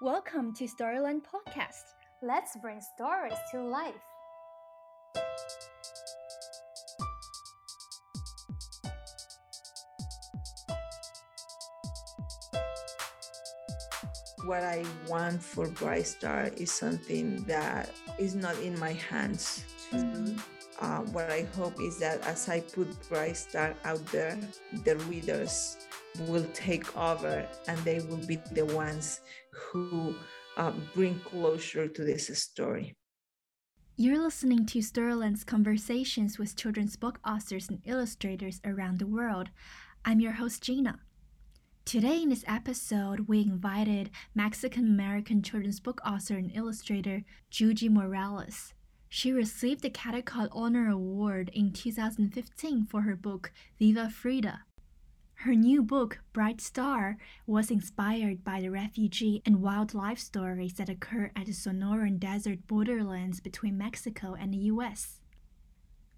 Welcome to Storyland Podcast. Let's bring stories to life. What I want for Bright Star is something that is not in my hands do. Uh, what I hope is that as I put Bright Star out there, the readers will take over and they will be the ones who uh, bring closure to this story. You're listening to Storyland's conversations with children's book authors and illustrators around the world. I'm your host, Gina. Today, in this episode, we invited Mexican American children's book author and illustrator Yuyi Morales. She received the Caldecott Honor Award in 2015 for her book Viva Frida. Her new book, Bright Star, was inspired by the refugee and wildlife stories that occur at the Sonoran Desert borderlands between Mexico and the US.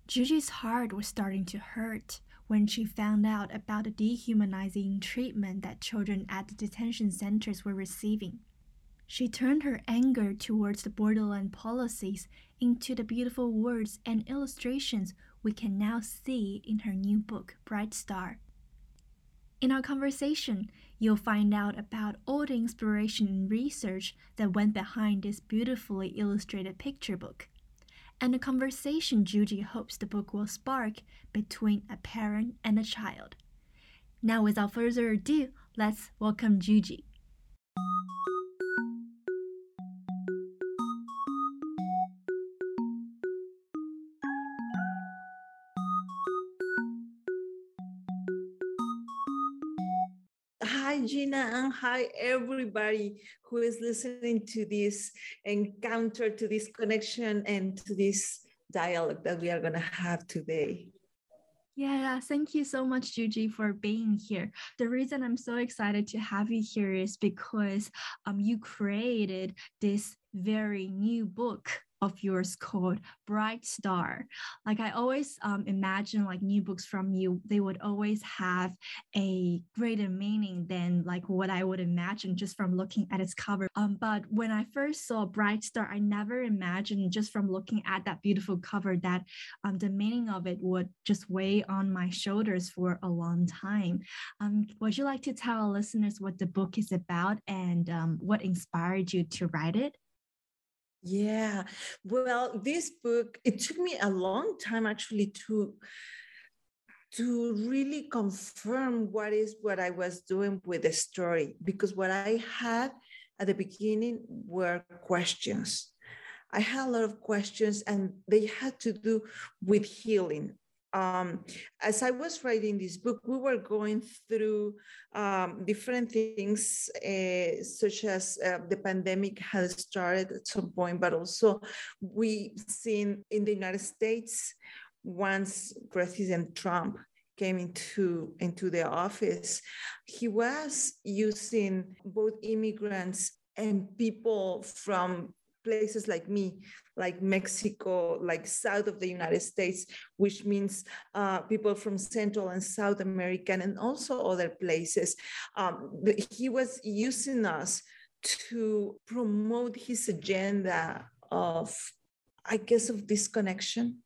Yuyi's heart was starting to hurt when she found out about the dehumanizing treatment that children at the detention centers were receiving. She turned her anger towards the borderland policies into the beautiful words and illustrations we can now see in her new book, Bright Star. In our conversation, you'll find out about all the inspiration and research that went behind this beautifully illustrated picture book and the conversation Yuyi hopes the book will spark between a parent and a child. Now, without further ado, let's welcome Yuyi. And hi, everybody who is listening to this encounter, to this connection, and to this dialogue that we are going to have today. Yeah, thank you so much, Yuyi, for being here. The reason I'm so excited to have you here is because um, you created this very new book of yours called Bright Star. Like I always um, imagine like new books from you, they would always have a greater meaning than like what I would imagine just from looking at its cover. Um, but when I first saw Bright Star, I never imagined just from looking at that beautiful cover that um, the meaning of it would just weigh on my shoulders for a long time. Um, would you like to tell our listeners what the book is about and um, what inspired you to write it? Yeah. Well, this book, it took me a long time actually to to really confirm what is what I was doing with the story because what I had at the beginning were questions. I had a lot of questions and they had to do with healing um, as I was writing this book, we were going through um, different things, uh, such as uh, the pandemic has started at some point, but also we've seen in the United States, once President Trump came into, into the office, he was using both immigrants and people from places like me, like Mexico, like south of the United States, which means uh, people from Central and South America and also other places. Um, he was using us to promote his agenda of, I guess, of disconnection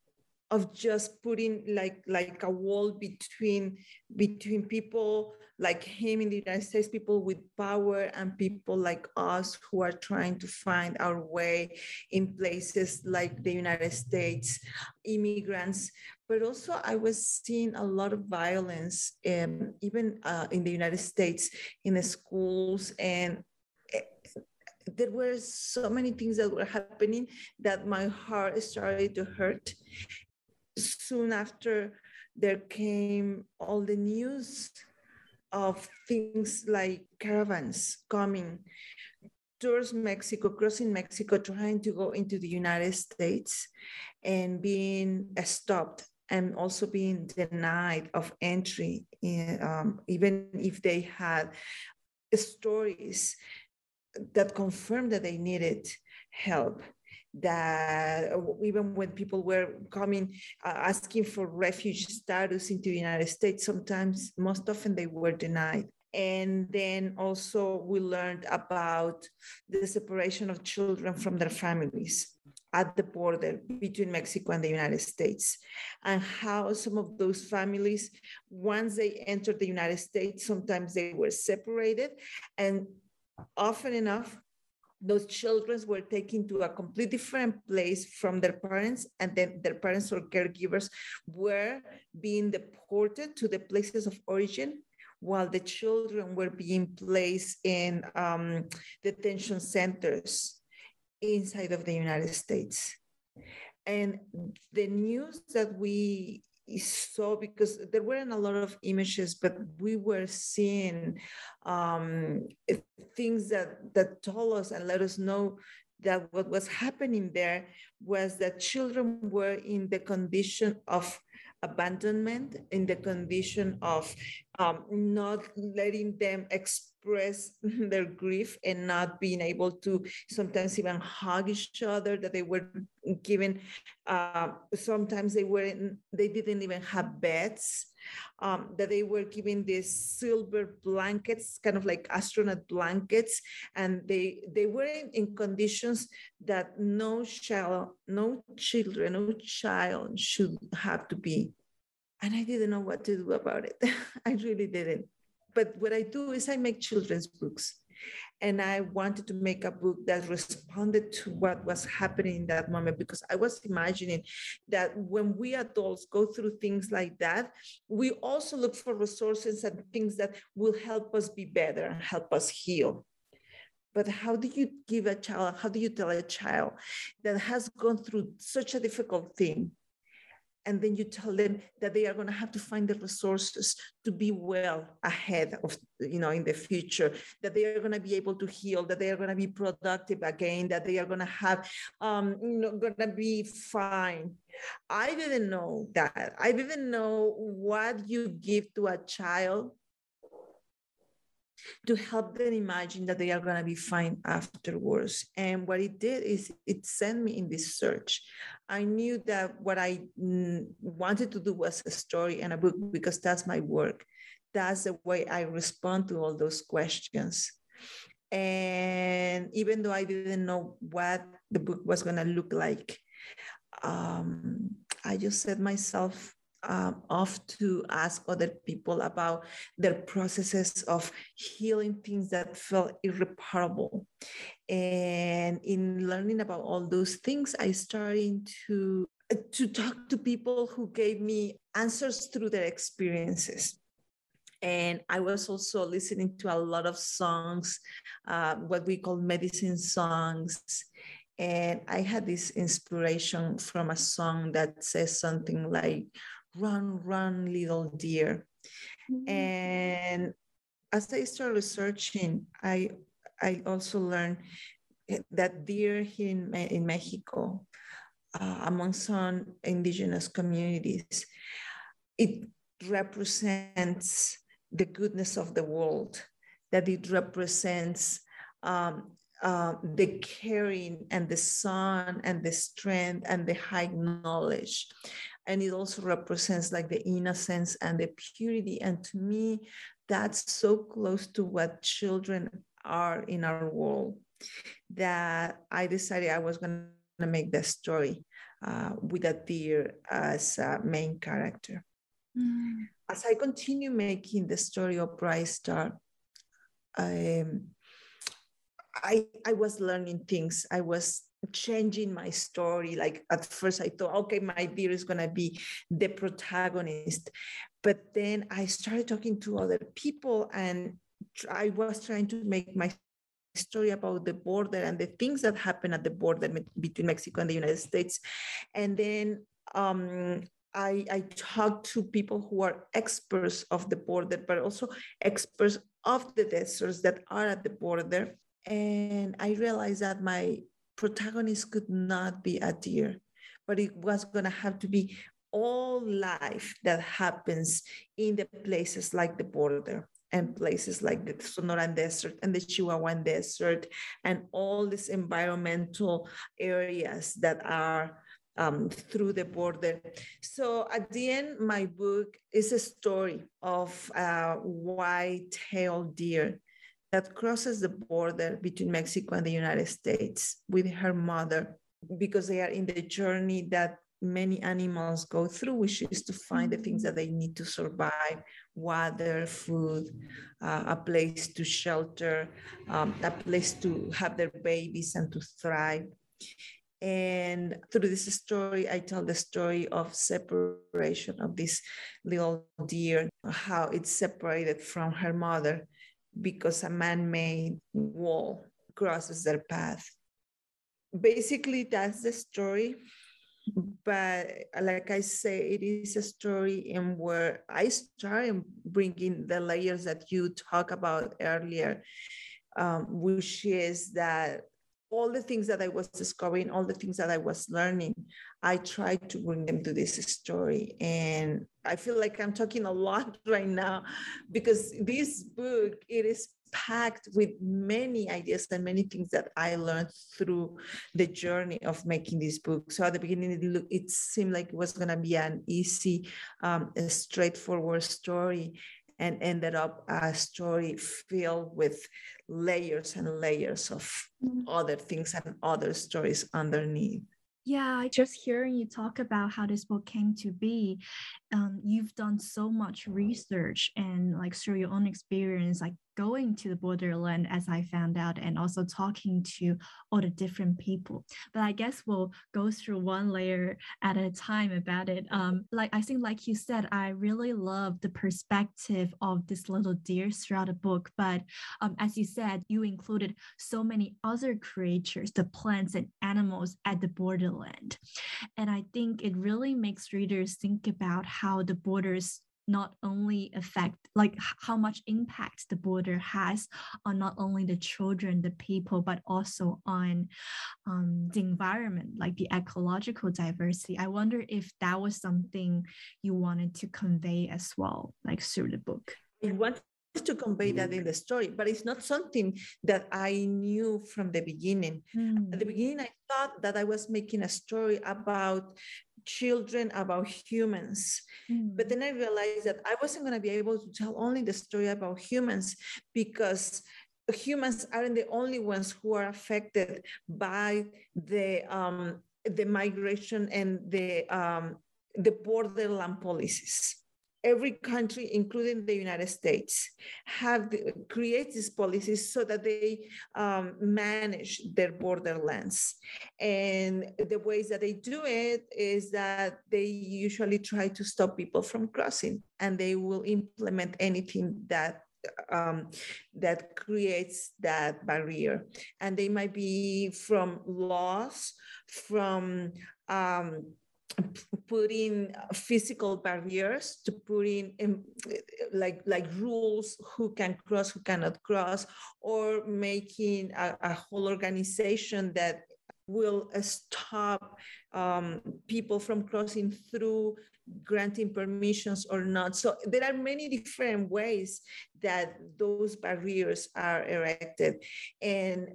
of just putting like like a wall between between people like him in the United States, people with power and people like us who are trying to find our way in places like the United States, immigrants. But also, I was seeing a lot of violence, um, even uh, in the United States, in the schools and eh, there were so many things that were happening that my heart started to hurt soon after there came all the news of things like caravans coming towards Mexico, crossing Mexico, trying to go into the United States and being stopped and also being denied of entry, in, um, even if they had stories that confirmed that they needed help that even when people were coming uh, asking for refugee status into the United States, sometimes, most often, they were denied. And then also we learned about the separation of children from their families at the border between Mexico and the United States, and how some of those families, once they entered the United States, sometimes they were separated, and often enough, those children were taken to a completely different place from their parents, and then their parents or caregivers were being deported to the places of origin while the children were being placed in um, detention centers inside of the United States. And the news that we saw, because there weren't a lot of images, but we were seeing um, things that, that told us and let us know that what was happening there was that children were in the condition of abandonment, in the condition of um, not letting them express their grief and not being able to sometimes even hug each other that they were given uh, sometimes they weren't they didn't even have beds um, that they were given these silver blankets kind of like astronaut blankets and they they were in, in conditions that no child no children no child should have to be and I didn't know what to do about it. I really didn't. But what I do is I make children's books. And I wanted to make a book that responded to what was happening in that moment because I was imagining that when we adults go through things like that, we also look for resources and things that will help us be better and help us heal. But how do you give a child, how do you tell a child that has gone through such a difficult thing and then you tell them that they are going to have to find the resources to be well ahead of you know in the future that they are going to be able to heal that they are going to be productive again that they are going to have um you know going to be fine. I didn't know that. I didn't know what you give to a child to help them imagine that they are going to be fine afterwards. And what it did is it sent me in this search. I knew that what I wanted to do was a story and a book because that's my work. That's the way I respond to all those questions. And even though I didn't know what the book was going to look like, um, I just set myself um, off to ask other people about their processes of healing things that felt irreparable. And in learning about all those things, I started to to talk to people who gave me answers through their experiences and I was also listening to a lot of songs, uh, what we call medicine songs. And I had this inspiration from a song that says something like, run, run, little deer. Mm-hmm. And as I started researching, I I also learned that deer here in, in Mexico, uh, among some indigenous communities, it represents the goodness of the world, that it represents um, uh, the caring and the sun and the strength and the high knowledge and it also represents like the innocence and the purity and to me that's so close to what children are in our world that i decided i was going to make the story uh, with a deer as a main character mm. as i continue making the story of bright star um, I, I was learning things. I was changing my story. Like at first, I thought, okay, my beer is going to be the protagonist. But then I started talking to other people, and I was trying to make my story about the border and the things that happen at the border between Mexico and the United States. And then um, I, I talked to people who are experts of the border, but also experts of the deserts that are at the border. And I realized that my protagonist could not be a deer, but it was going to have to be all life that happens in the places like the border and places like the Sonoran Desert and the Chihuahuan Desert and all these environmental areas that are um, through the border. So at the end, my book is a story of a white-tailed deer that crosses the border between Mexico and the United States with her mother because they are in the journey that many animals go through, which is to find the things that they need to survive water, food, uh, a place to shelter, um, a place to have their babies and to thrive. And through this story, I tell the story of separation of this little deer, how it's separated from her mother because a man made wall crosses their path. Basically, that's the story. But like I say, it is a story in where I start bringing the layers that you talk about earlier, um, which is that all the things that I was discovering, all the things that I was learning, I tried to bring them to this story. And I feel like I'm talking a lot right now because this book, it is packed with many ideas and many things that I learned through the journey of making this book. So at the beginning, it, looked, it seemed like it was going to be an easy, um, straightforward story and ended up a story filled with layers and layers of mm-hmm. other things and other stories underneath. Yeah, I just hearing you talk about how this book came to be, um, you've done so much research and like through your own experience, like going to the borderland as I found out and also talking to all the different people. But I guess we'll go through one layer at a time about it. Um, like I think, like you said, I really love the perspective of this little deer throughout the book. But um, as you said, you included so many other creatures, the plants and animals at the borderland. And I think it really makes readers think about how the borders not only affect like how much impact the border has on not only the children the people but also on um, the environment like the ecological diversity i wonder if that was something you wanted to convey as well like through the book I want to convey that in the story, but it's not something that I knew from the beginning. Mm. At the beginning, I thought that I was making a story about children about humans. Mm. But then I realized that I wasn't going to be able to tell only the story about humans because humans aren't the only ones who are affected by the um, the migration and the um, the borderland policies every country, including the United States, have the, create these policies so that they um, manage their borderlands. And the ways that they do it is that they usually try to stop people from crossing, and they will implement anything that um, that creates that barrier. And they might be from laws, from um, putting physical barriers to putting in, like like rules who can cross who cannot cross or making a, a whole organization that will stop um, people from crossing through granting permissions or not. So there are many different ways that those barriers are erected. And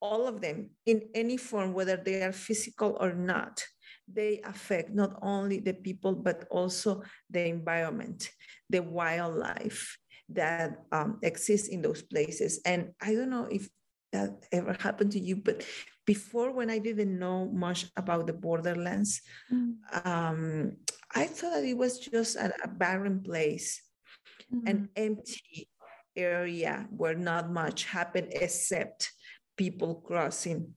all of them in any form whether they are physical or not they affect not only the people, but also the environment, the wildlife that um, exists in those places. And I don't know if that ever happened to you, but before when I didn't know much about the borderlands, mm. um, I thought that it was just a, a barren place, mm. an empty area where not much happened except people crossing.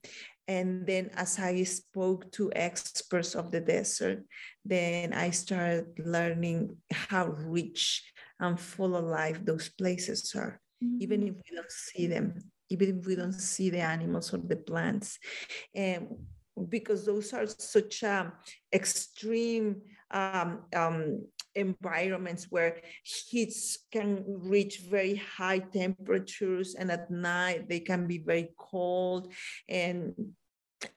And then as I spoke to experts of the desert, then I started learning how rich and full of life those places are, mm-hmm. even if we don't see them, even if we don't see the animals or the plants. And because those are such um, extreme um, um, environments where heats can reach very high temperatures and at night they can be very cold and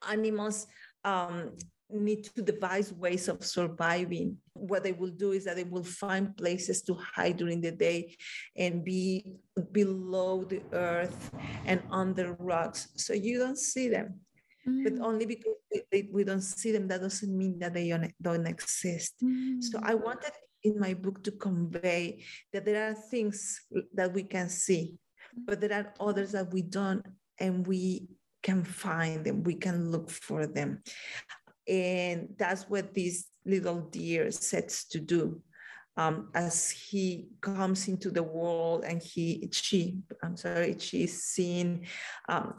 animals um, need to devise ways of surviving. What they will do is that they will find places to hide during the day and be below the earth and under rocks. So you don't see them. Mm. but only because we, we, don't see them, that doesn't mean that they don't exist. Mm. So I wanted in my book to convey that there are things that we can see, but there are others that we don't, and we can find them, we can look for them. And that's what this little deer sets to do um, as he comes into the world and he she i'm sorry she's seeing um,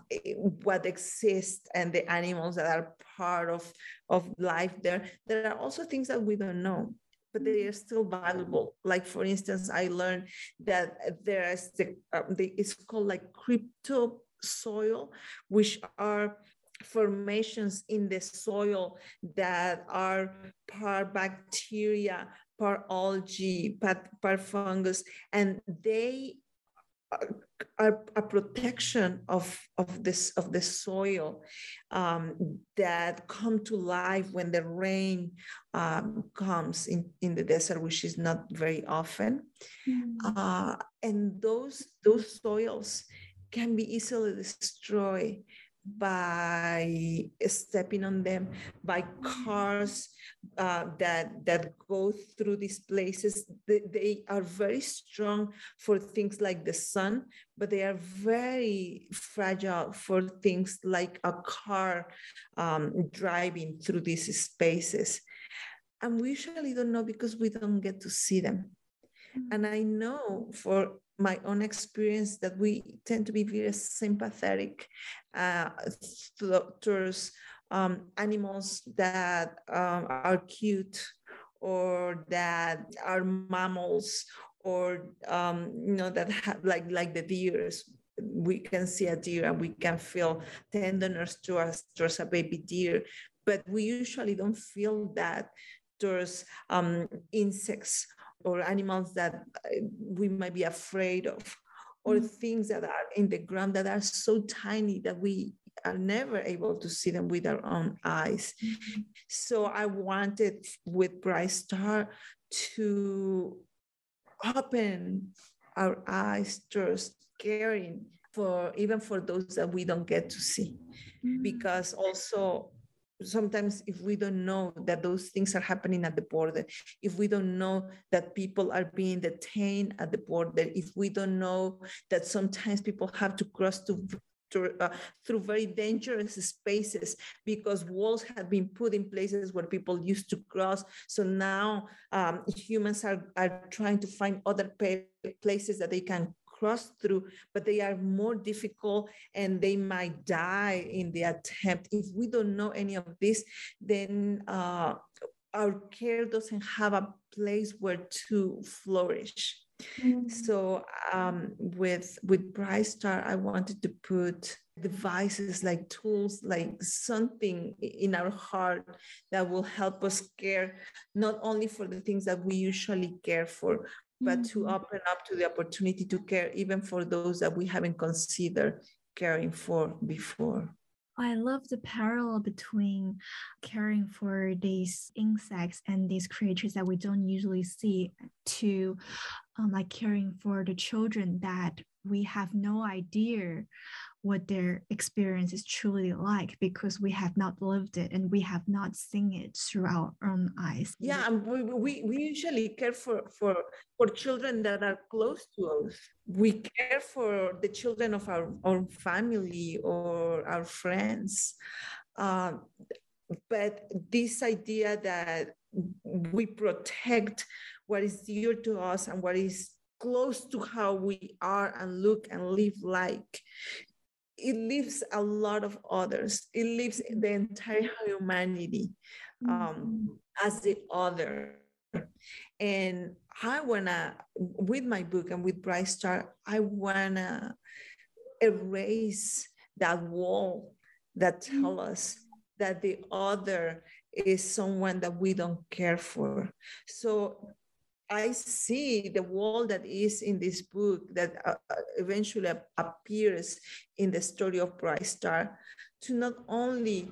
what exists and the animals that are part of of life there. There are also things that we don't know but they are still valuable. Like for instance i learned that there is the, um, the it's called like crypto soil which are formations in the soil that are part bacteria, part algae, part fungus, and they are a protection of, of this of the soil um, that come to life when the rain um, comes in, in the desert, which is not very often. Mm. Uh, and those those soils can be easily destroyed by stepping on them, by cars uh, that that go through these places. They, they, are very strong for things like the sun, but they are very fragile for things like a car um, driving through these spaces. And we usually don't know because we don't get to see them. Mm-hmm. And I know for my own experience that we tend to be very sympathetic uh, towards um, animals that um, are cute or that are mammals or um, you know that have like like the deers. We can see a deer and we can feel tenderness towards, towards a baby deer but we usually don't feel that towards um, insects or animals that uh, we might be afraid of or mm-hmm. things that are in the ground that are so tiny that we are never able to see them with our own eyes. So I wanted with Bright Star to open our eyes towards caring for even for those that we don't get to see. Mm-hmm. Because also sometimes if we don't know that those things are happening at the border if we don't know that people are being detained at the border if we don't know that sometimes people have to cross to, to uh, through very dangerous spaces because walls have been put in places where people used to cross. So now um, humans are, are trying to find other places that they can cross through, but they are more difficult and they might die in the attempt. If we don't know any of this, then uh, our care doesn't have a place where to flourish. Mm-hmm. So um, with with Bright Star, I wanted to put devices like tools, like something in our heart that will help us care not only for the things that we usually care for, but to mm-hmm. open up to the opportunity to care even for those that we haven't considered caring for before. I love the parallel between caring for these insects and these creatures that we don't usually see to um, like caring for the children that we have no idea what their experience is truly like because we have not lived it and we have not seen it through our own eyes. Yeah, and we, we, we usually care for, for, for children that are close to us. We care for the children of our own family or our friends. Uh, but this idea that we protect what is dear to us and what is close to how we are and look and live like it leaves a lot of others. It leaves the entire humanity um, mm-hmm. as the other. And i wanna with my book and with bright star i wanna erase that wall that tell us that the other is someone that we don't care for. So I see the wall that is in this book that uh, uh eventually appears in the story of Bright Star to not only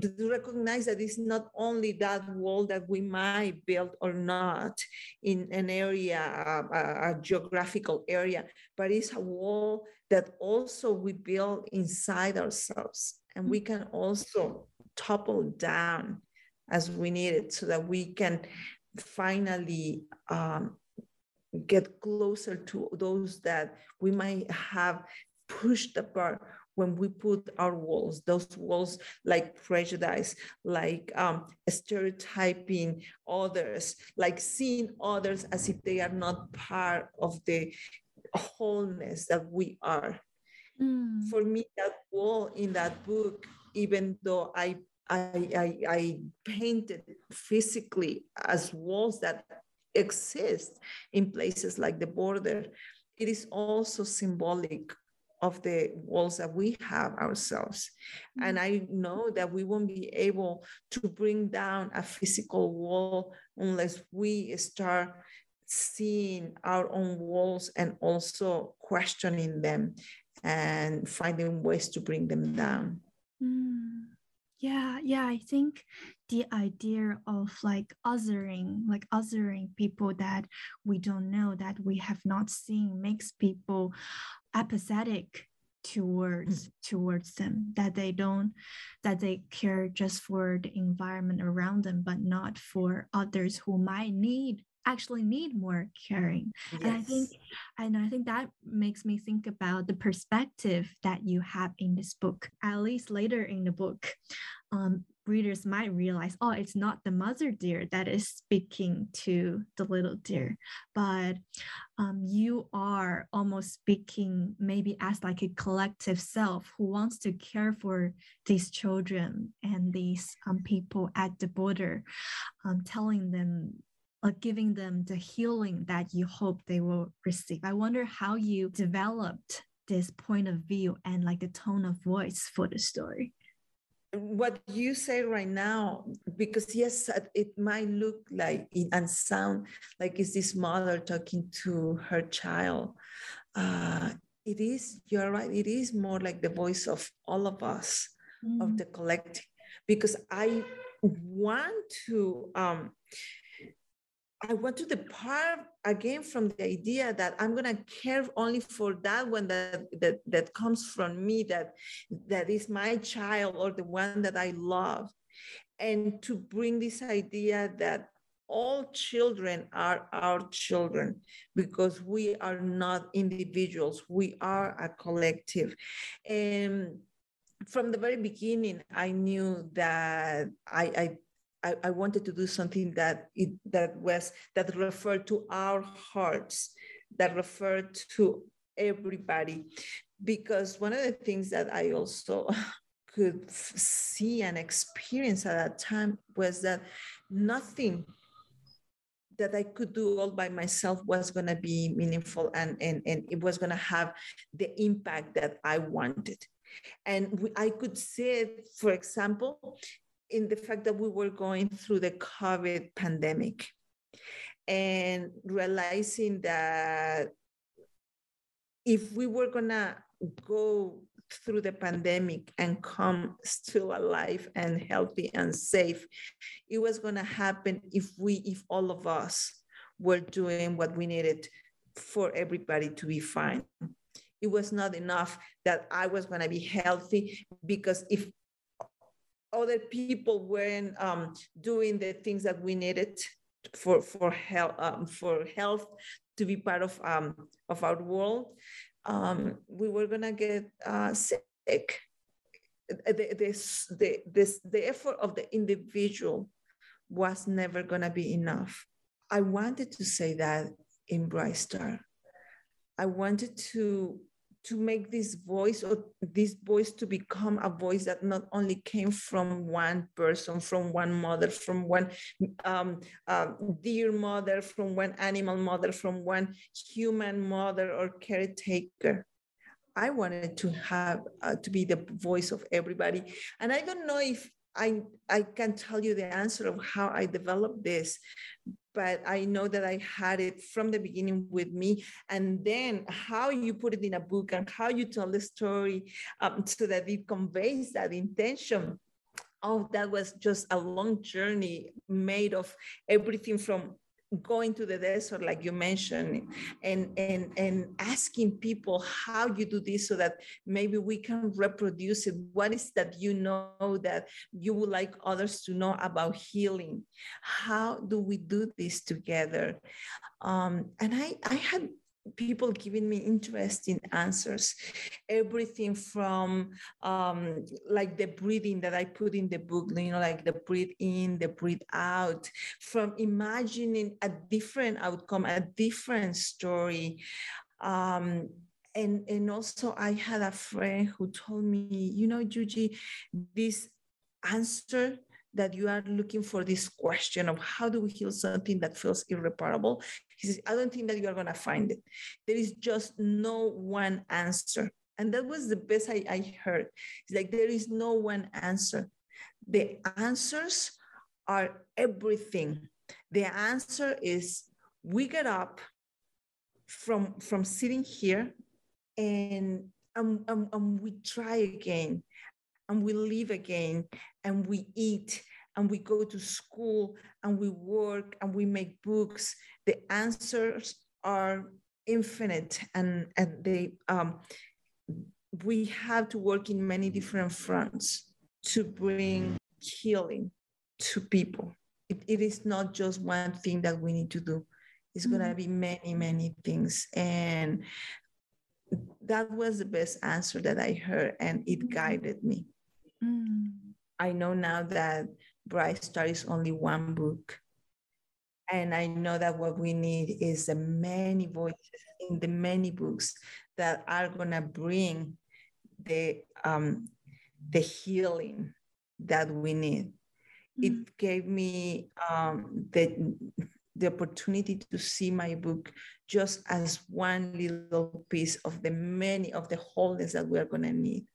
to recognize that it's not only that wall that we might build or not in an area, a, a geographical area, but it's a wall that also we build inside ourselves. And we can also topple down as we need it so that we can finally um, get closer to those that we might have pushed apart when we put our walls, those walls like prejudice, like um, stereotyping others, like seeing others as if they are not part of the wholeness that we are. Mm. For me, that wall in that book, even though I I, I, I painted physically as walls that exist in places like the border. It is also symbolic of the walls that we have ourselves. Mm-hmm. And I know that we won't be able to bring down a physical wall unless we start seeing our own walls and also questioning them and finding ways to bring them down. Mm. Yeah, yeah, I think the idea of like othering, like othering people that we don't know, that we have not seen, makes people apathetic towards mm. towards them that they don't that they care just for the environment around them but not for others who might need actually need more caring yes. and i think and i think that makes me think about the perspective that you have in this book at least later in the book um, readers might realize oh it's not the mother deer that is speaking to the little deer but um, you are almost speaking maybe as like a collective self who wants to care for these children and these um, people at the border um, telling them giving them the healing that you hope they will receive. I wonder how you developed this point of view and like the tone of voice for the story. What you say right now, because yes, it might look like and sound like it's this mother talking to her child. Uh, it is, you're right, it is more like the voice of all of us, mm. of the collective, because I want to um, I want to depart again from the idea that I'm gonna care only for that one that that that comes from me, that that is my child or the one that I love, and to bring this idea that all children are our children because we are not individuals, we are a collective. And from the very beginning, I knew that I, I I, I wanted to do something that it that was that referred to our hearts, that referred to everybody. Because one of the things that I also could see and experience at that time was that nothing that I could do all by myself was going to be meaningful and, and, and it was going to have the impact that I wanted. And I could see for example, in the fact that we were going through the COVID pandemic and realizing that if we were gonna go through the pandemic and come still alive and healthy and safe, it was gonna happen if we, if all of us were doing what we needed for everybody to be fine. It was not enough that I was gonna be healthy because if other people weren't um, doing the things that we needed for for health um, for health to be part of um, of our world, um, we were gonna get uh, sick. The, the, this, the effort of the individual was never gonna be enough. I wanted to say that in Bright Star. I wanted to to make this voice or this voice to become a voice that not only came from one person, from one mother, from one um, uh, deer mother, from one animal mother, from one human mother or caretaker. I wanted to have uh, to be the voice of everybody, and I don't know if I I can tell you the answer of how I developed this, but I know that I had it from the beginning with me. And then how you put it in a book and how you tell the story um, so that it conveys that intention oh, that was just a long journey made of everything from going to the desert like you mentioned and and and asking people how you do this so that maybe we can reproduce it. What is that you know that you would like others to know about healing? How do we do this together? Um, and i i had people giving me interesting answers. Everything from um, like the breathing that i put in the book you know like the breathe in the breathe out from imagining a different outcome a different story. Um, and and also i had a friend who told me you know Yuyi, this answer that you are looking for this question of how do we heal something that feels irreparable he says, I don't think that you are going to find it. There is just no one answer. And that was the best I, I heard. It's like there is no one answer. The answers are everything. The answer is we get up from, from sitting here and, um, um, um, we try again and we live again and we eat and we go to school and we work and we make books the answers are infinite and, and they um, we have to work in many different fronts to bring healing to people it, it is not just one thing that we need to do it's mm-hmm. going to be many many things and that was the best answer that i heard and it mm-hmm. guided me mm-hmm. i know now that bright star is only one book and I know that what we need is the many voices in the many books that are gonna bring the um, the healing that we need. Mm-hmm. It gave me um, the the opportunity to see my book just as one little piece of the many of the wholeness that we're gonna need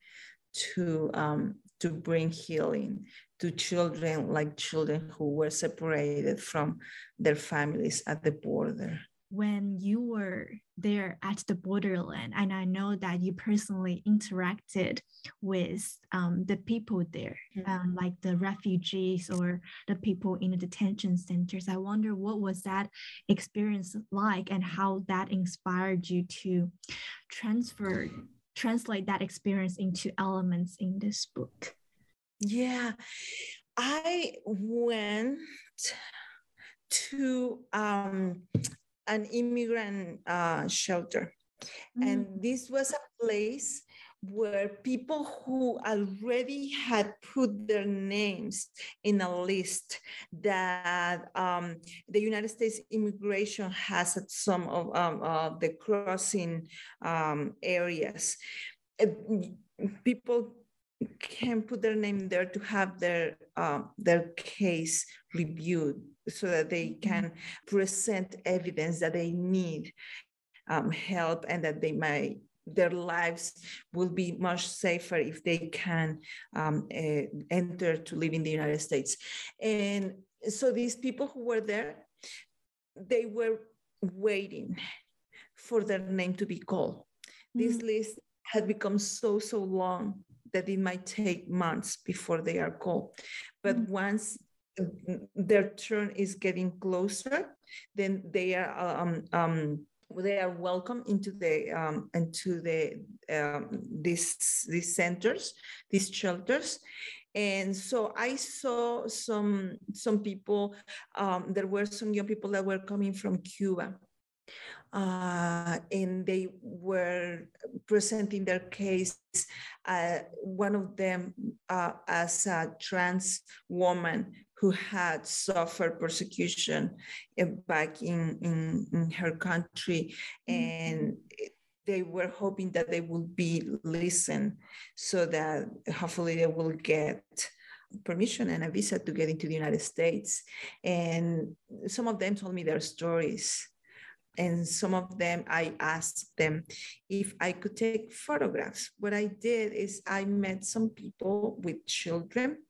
to um, to bring healing to children like children who were separated from their families at the border. When you were there at the borderland and i know that you personally interacted with um, the people there mm-hmm. um, like the refugees or the people in the detention centers. I wonder what was that experience like and how that inspired you to transfer translate that experience into elements in this book yeah, I went to um, an immigrant uh, shelter, mm. and this was a place where people who already had put their names in a list that um, the United States immigration has at some of um, uh, the crossing um, areas. People can put their name there to have their uh, their case reviewed so that they mm-hmm. can present evidence that they need um, help and that they might their lives will be much safer if they can um, uh, enter to live in the United States. And so these people who were there, they were waiting for their name to be called. Mm-hmm. This list had become so so long that it might take months before they are called. But mm-hmm. once their turn is getting closer, then they are um, um, they are welcome into the um, into the um, these these centers, these shelters, and so I saw some some people. Um, there were some young people that were coming from Cuba, uh, and they were presenting their case. Uh, one of them uh, as a trans woman who had suffered persecution uh, back in, in, in her country, mm-hmm. and they were hoping that they would be listened so that hopefully they will get permission and a visa to get into the United States. And some of them told me their stories and some of them I asked them if I could take photographs. What I did is I met some people with children.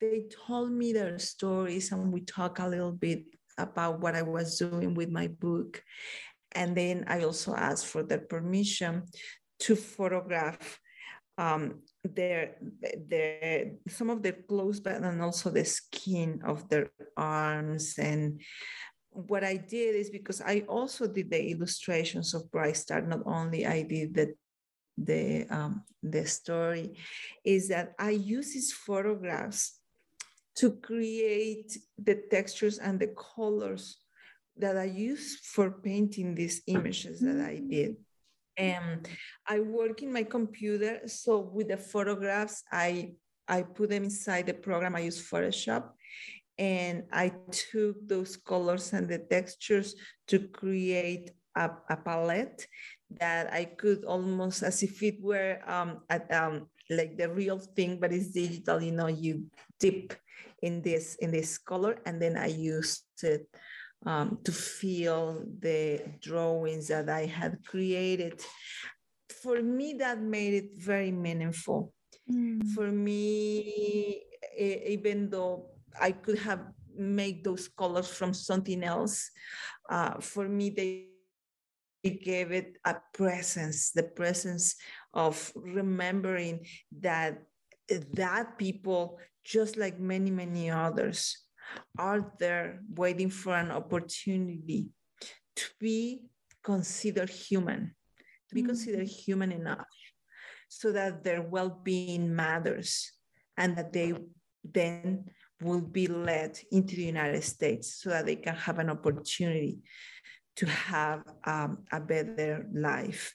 They told me their stories and we talked a little bit about what I was doing with my book. And then I also asked for their permission to photograph um, their their some of their clothes but and also the skin of their arms and what i did is because i also did the illustrations of bright star not only i did the the um, the story is that i use these photographs to create the textures and the colors that i use for painting these images that i did and I work in my computer. So with the photographs, I I put them inside the program. I use Photoshop, and I took those colors and the textures to create a, a palette that I could almost as if it were um, at, um, like the real thing, but it's digital. You know, you dip in this in this color, and then I used it um, to feel the drawings that I had created. For me, that made it very meaningful. Mm. For me, even though I could have made those colors from something else, uh, for me, they gave it a presence, the presence of remembering that that people, just like many, many others, are there waiting for an opportunity to be considered human, to be mm-hmm. considered human enough so that their well being matters and that they then will be led into the United States so that they can have an opportunity to have um, a better life.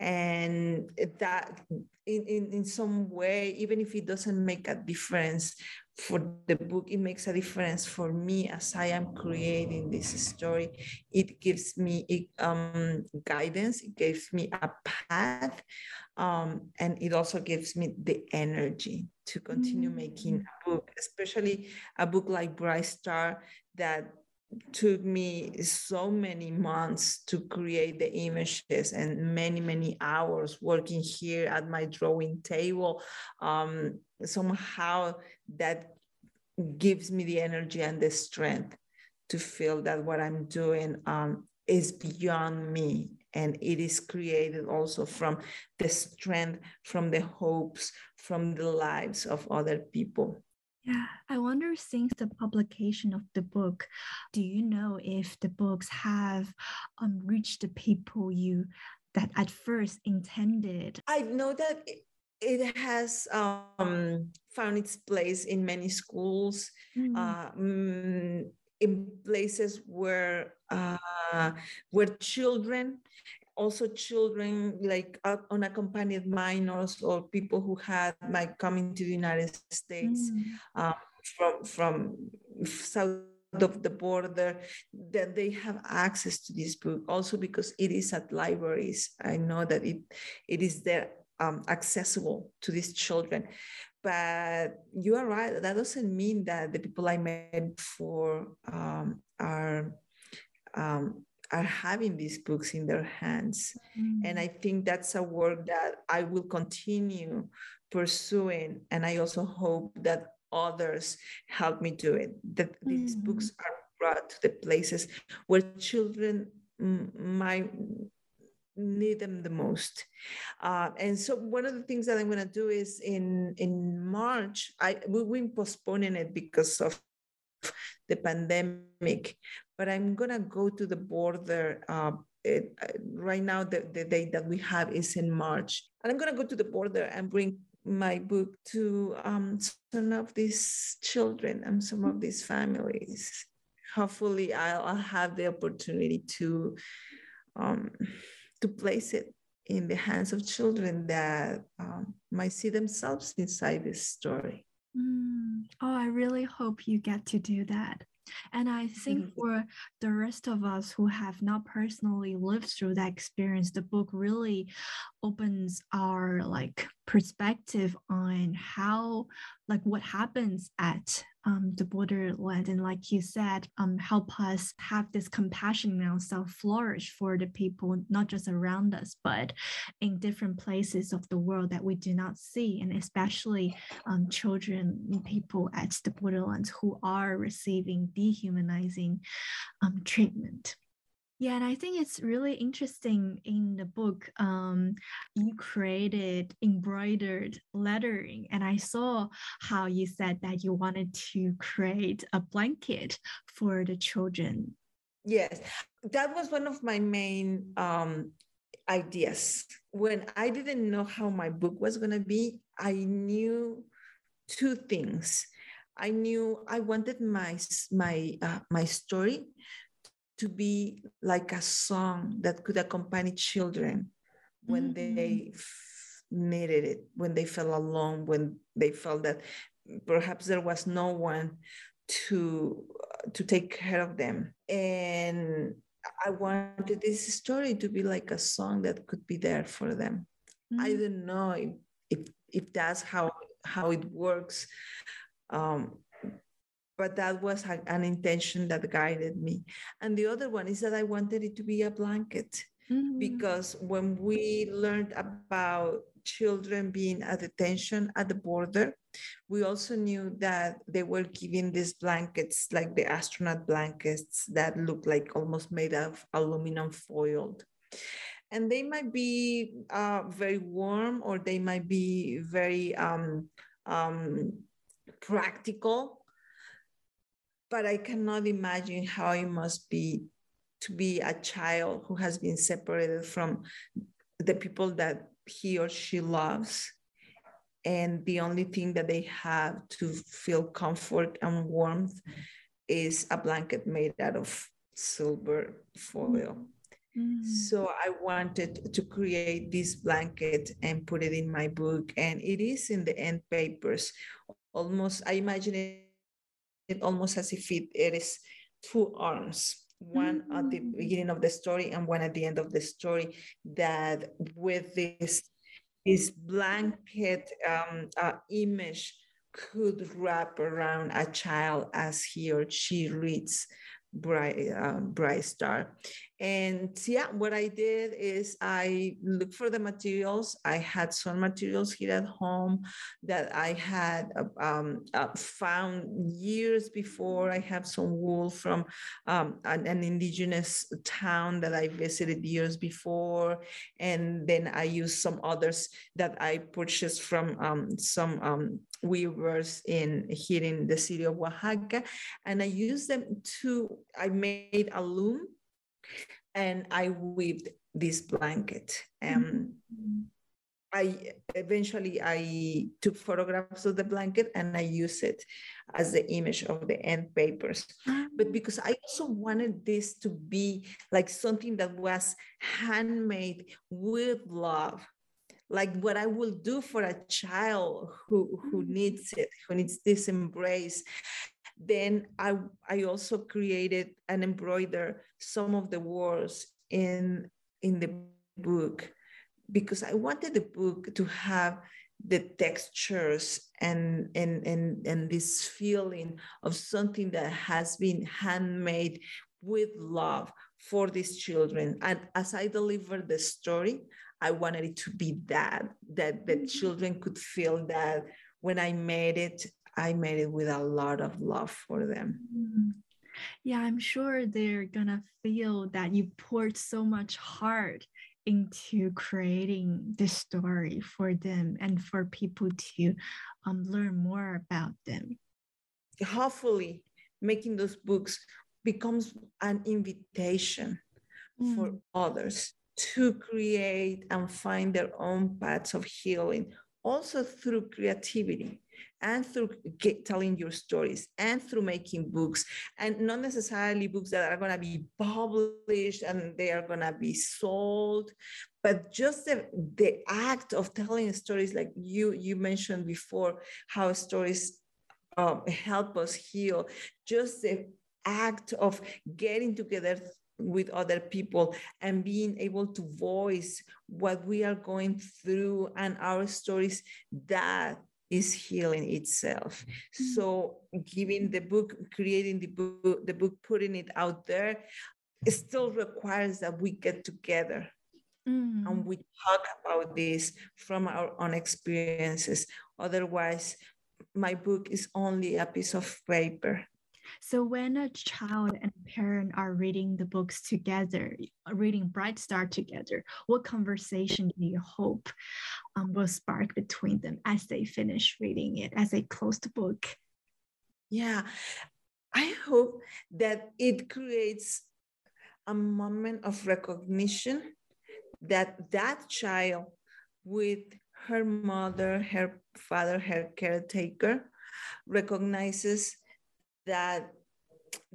And that in, in, in some way, even if it doesn't make a difference for the book, it makes a difference for me as I am creating this story. It gives me um, guidance, it gives me a path, um, and it also gives me the energy to continue mm-hmm. making a book, especially a book like Bright Star that took me so many months to create the images and many many hours working here at my drawing table um, somehow that gives me the energy and the strength to feel that what i'm doing um, is beyond me and it is created also from the strength from the hopes from the lives of other people yeah, I wonder since the publication of the book, do you know if the books have um, reached the people you that at first intended? I know that it has um, found its place in many schools, mm. uh, mm, in places where uh, where children also children like uh, unaccompanied minors or people who had like coming to the United States mm. uh, from from south of the border that they have access to this book also because it is at libraries i know that it it is there um, accessible to these children but you are right that doesn't mean that the people i met before um, are um, are having these books in their hands. Mm-hmm. And I think that's a work that I will continue pursuing. And I also hope that others help me do it, that mm-hmm. these books are brought to the places where children might need them the most. Uh, and so one of the things that I'm going to do is in in March, I we've been postponing it because of the pandemic, but I'm gonna go to the border. Uh, it, uh, right now, the, the date that we have is in March, and I'm gonna go to the border and bring my book to um, some of these children and some of these families. Hopefully, I'll, I'll have the opportunity to um, to place it in the hands of children that um, might see themselves inside this story. Mm. Oh, I really hope you get to do that. And I think mm-hmm. for the rest of us who have not personally lived through that experience, the book really opens our like perspective on how like what happens at um, the borderland and like you said um, help us have this compassion now self flourish for the people not just around us but in different places of the world that we do not see and especially um, children and people at the borderlands who are receiving dehumanizing um, treatment Yeah, and I think it's really interesting in the book. Um, you created embroidered lettering, and I saw how you said that you wanted to create a blanket for the children. Yes, that was one of my main um, ideas. When I didn't know how my book was going to be, I knew two things. I knew I wanted my my uh, my story to be like a song that could accompany children when mm-hmm. they f- needed it, when they felt alone, when they felt that perhaps there was no one to uh, to take care of them. And I wanted this story to be like a song that could be there for them. Mm-hmm. I don't know if, if if that's how how it works. Um, but that was an intention that guided me. And the other one is that I wanted it to be a blanket mm-hmm. because when we learned about children being at detention at the border, we also knew that they were giving these blankets, like the astronaut blankets that look like almost made of aluminum foiled. And they might be uh, very warm or they might be very um, um, practical but I cannot imagine how it must be to be a child who has been separated from the people that he or she loves. And the only thing that they have to feel comfort and warmth is a blanket made out of silver foil. Mm-hmm. So I wanted to create this blanket and put it in my book. And it is in the end papers. Almost, I imagine it it almost as if it, it is two arms one mm-hmm. at the mm. beginning of the story and one at the end of the story that with this this blanket um, uh, image could wrap around a child as he or she reads bright uh, bright star and yeah what i did is i looked for the materials. I had some materials here at home that i had uh, um, uh, found years before. I have some wool from um, an, an, indigenous town that i visited years before. And then i used some others that i purchased from um, some um, weavers in here in the city of oaxaca. And i used them to i made a loom and I weaved this blanket. Um, mm-hmm. I eventually I took photographs of the blanket and I used it as the image of the end papers. But ah. because I also wanted this to be like something that was handmade with love, like what I will do for a child who who mm-hmm. needs it, who needs this embrace. Then I, I also created and embroidered some of the words in, in the book because I wanted the book to have the textures and, and, and, and this feeling of something that has been handmade with love for these children. And as I delivered the story, I wanted it to be that, that the mm-hmm. children could feel that when I made it, I made it with a lot of love for them. Mm-hmm. Yeah, I'm sure they're gonna feel that you poured so much heart into creating this story for them and for people to um, learn more about them. Hopefully, making those books becomes an invitation mm. for others to create and find their own paths of healing, also through creativity and through get, telling your stories and through making books and not necessarily books that are going to be published and they are going to be sold but just the, the act of telling stories like you you mentioned before how stories um, help us heal just the act of getting together with other people and being able to voice what we are going through and our stories that is healing itself. Mm-hmm. So giving the book, creating the book, the book, putting it out there, it still requires that we get together mm. and we talk about this from our own experiences. Otherwise, my book is only a piece of paper. So when a child and parent are reading the books together, reading Bright Star together, what conversation do you hope um, will spark between them as they finish reading it, as they close the book? Yeah, I hope that it creates a moment of recognition that that child with her mother, her father, her caretaker recognizes that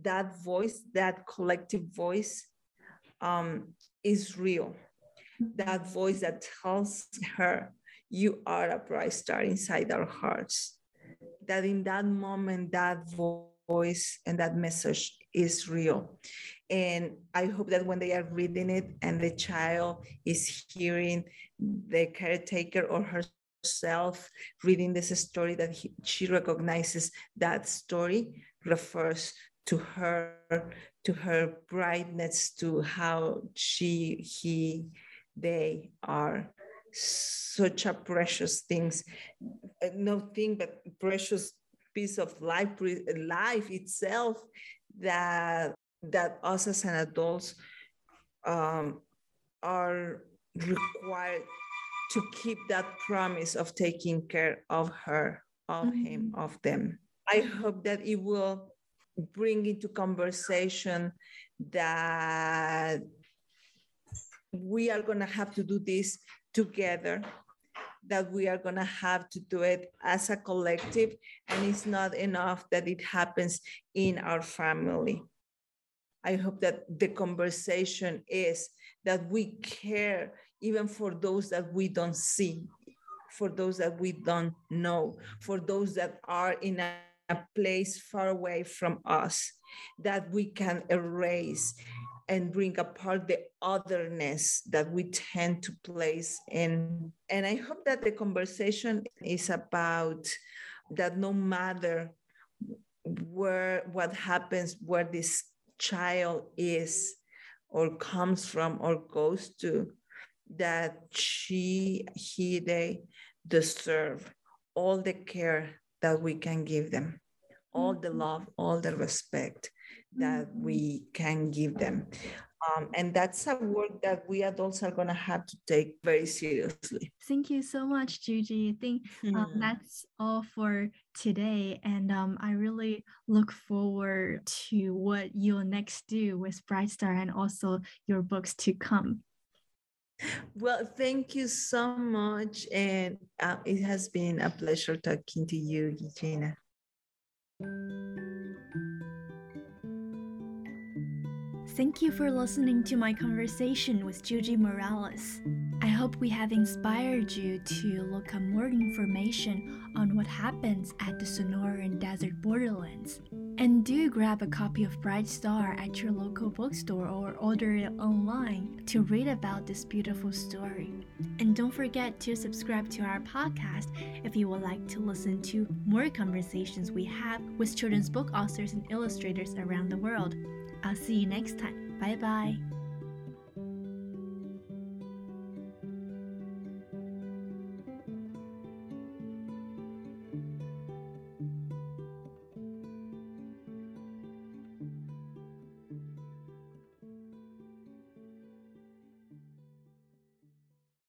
that voice, that collective voice um, is real. That voice that tells her, you are a bright star inside our hearts. That in that moment, that voice and that message is real. And I hope that when they are reading it and the child is hearing the caretaker or herself reading this story, that he, she recognizes that story refers to her, to her brightness, to how she, he, they are such a precious things, uh, no thing but precious piece of life, life itself that that us as an adults um, are required to keep that promise of taking care of her, of mm-hmm. him, of them. I hope that it will bring into conversation that we are going to have to do this together that we are going to have to do it as a collective and it's not enough that it happens in our family. I hope that the conversation is that we care even for those that we don't see for those that we don't know for those that are in a a place far away from us that we can erase and bring apart the otherness that we tend to place in. And I hope that the conversation is about that no matter where what happens, where this child is or comes from or goes to, that she, he, they deserve all the care that we can give them, all the mm-hmm. love, all the respect that mm-hmm. we can give them. Um, and that's a work that we adults are going to have to take very seriously. Thank you so much, Yuyi. I think um, mm. that's all for today. And um, I really look forward to what you'll next do with Bright Star and also your books to come. Well, thank you so much. And uh, it has been a pleasure talking to you, Gina. Thank you for listening to my conversation with Yuyi Morales. I hope we have inspired you to look up more information on what happens at the Sonoran Desert Borderlands. And do grab a copy of Bright Star at your local bookstore or order it online to read about this beautiful story. And don't forget to subscribe to our podcast if you would like to listen to more conversations we have with children's book authors and illustrators around the world. I'll see you next time. Bye bye.